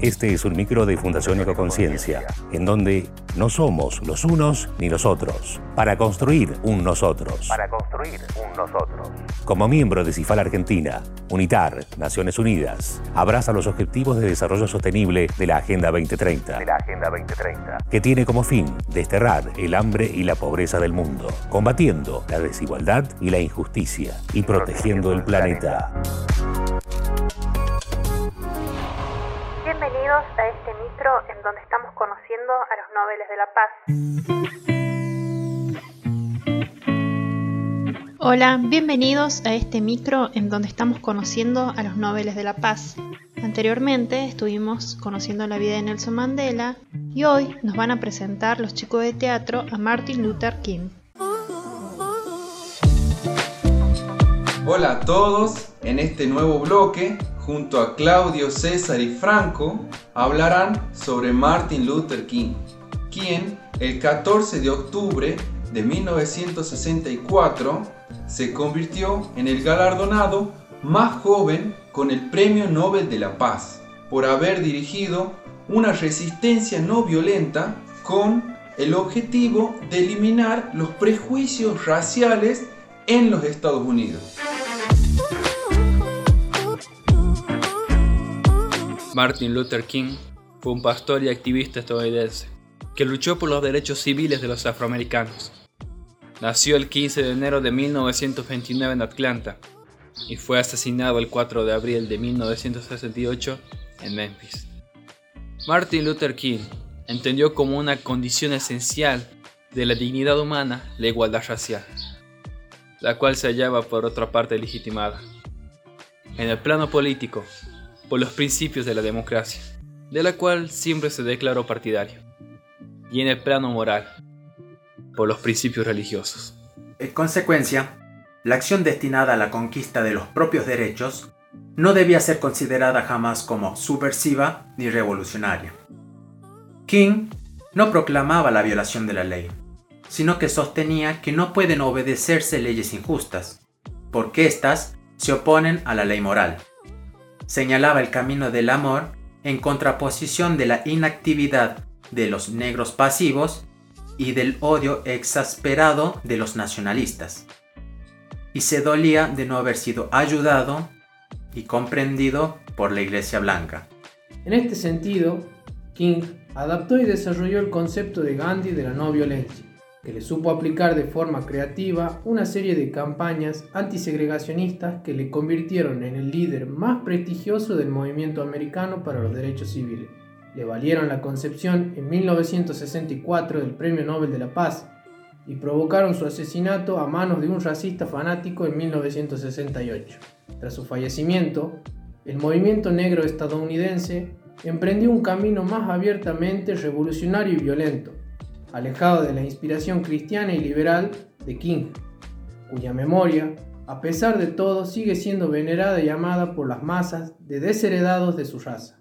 Este es un micro de Fundación Ecoconciencia, en donde no somos los unos ni los otros, para construir un nosotros. Para construir un nosotros. Como miembro de CIFAL Argentina, UNITAR, Naciones Unidas, abraza los objetivos de desarrollo sostenible de la Agenda 2030. De la Agenda 2030. Que tiene como fin desterrar el hambre y la pobreza del mundo, combatiendo la desigualdad y la injusticia y protegiendo el planeta. Bienvenidos a este micro en donde estamos conociendo a los Nobeles de la Paz. Hola, bienvenidos a este micro en donde estamos conociendo a los Nobeles de la Paz. Anteriormente estuvimos conociendo la vida de Nelson Mandela y hoy nos van a presentar los chicos de teatro a Martin Luther King. Hola a todos, en este nuevo bloque junto a Claudio, César y Franco, hablarán sobre Martin Luther King, quien el 14 de octubre de 1964 se convirtió en el galardonado más joven con el Premio Nobel de la Paz por haber dirigido una resistencia no violenta con el objetivo de eliminar los prejuicios raciales en los Estados Unidos. Martin Luther King fue un pastor y activista estadounidense que luchó por los derechos civiles de los afroamericanos. Nació el 15 de enero de 1929 en Atlanta y fue asesinado el 4 de abril de 1968 en Memphis. Martin Luther King entendió como una condición esencial de la dignidad humana la igualdad racial, la cual se hallaba por otra parte legitimada. En el plano político, por los principios de la democracia, de la cual siempre se declaró partidario, y en el plano moral, por los principios religiosos. En consecuencia, la acción destinada a la conquista de los propios derechos no debía ser considerada jamás como subversiva ni revolucionaria. King no proclamaba la violación de la ley, sino que sostenía que no pueden obedecerse leyes injustas, porque éstas se oponen a la ley moral señalaba el camino del amor en contraposición de la inactividad de los negros pasivos y del odio exasperado de los nacionalistas. Y se dolía de no haber sido ayudado y comprendido por la Iglesia Blanca. En este sentido, King adaptó y desarrolló el concepto de Gandhi de la no violencia, que le supo aplicar de forma creativa una serie de campañas antisegregacionistas que le convirtieron en el líder más prestigioso del movimiento americano para los derechos civiles. Le valieron la concepción en 1964 del Premio Nobel de la Paz y provocaron su asesinato a manos de un racista fanático en 1968. Tras su fallecimiento, el movimiento negro estadounidense emprendió un camino más abiertamente revolucionario y violento, alejado de la inspiración cristiana y liberal de King, cuya memoria, a pesar de todo, sigue siendo venerada y amada por las masas de desheredados de su raza.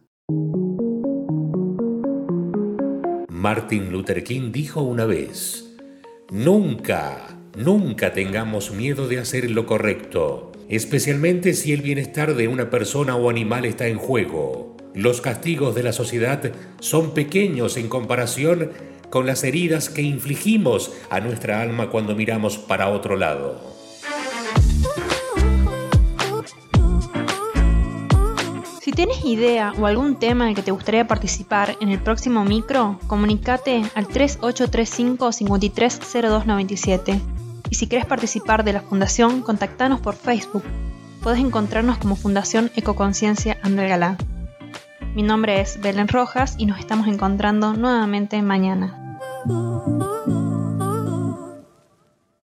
Martin Luther King dijo una vez, Nunca, nunca tengamos miedo de hacer lo correcto, especialmente si el bienestar de una persona o animal está en juego. Los castigos de la sociedad son pequeños en comparación con las heridas que infligimos a nuestra alma cuando miramos para otro lado. Si tienes idea o algún tema en el que te gustaría participar en el próximo micro, comunícate al 3835 530297. Y si quieres participar de la fundación, contactanos por Facebook. Puedes encontrarnos como Fundación Ecoconciencia André Galá. Mi nombre es Belén Rojas y nos estamos encontrando nuevamente mañana. Ooh.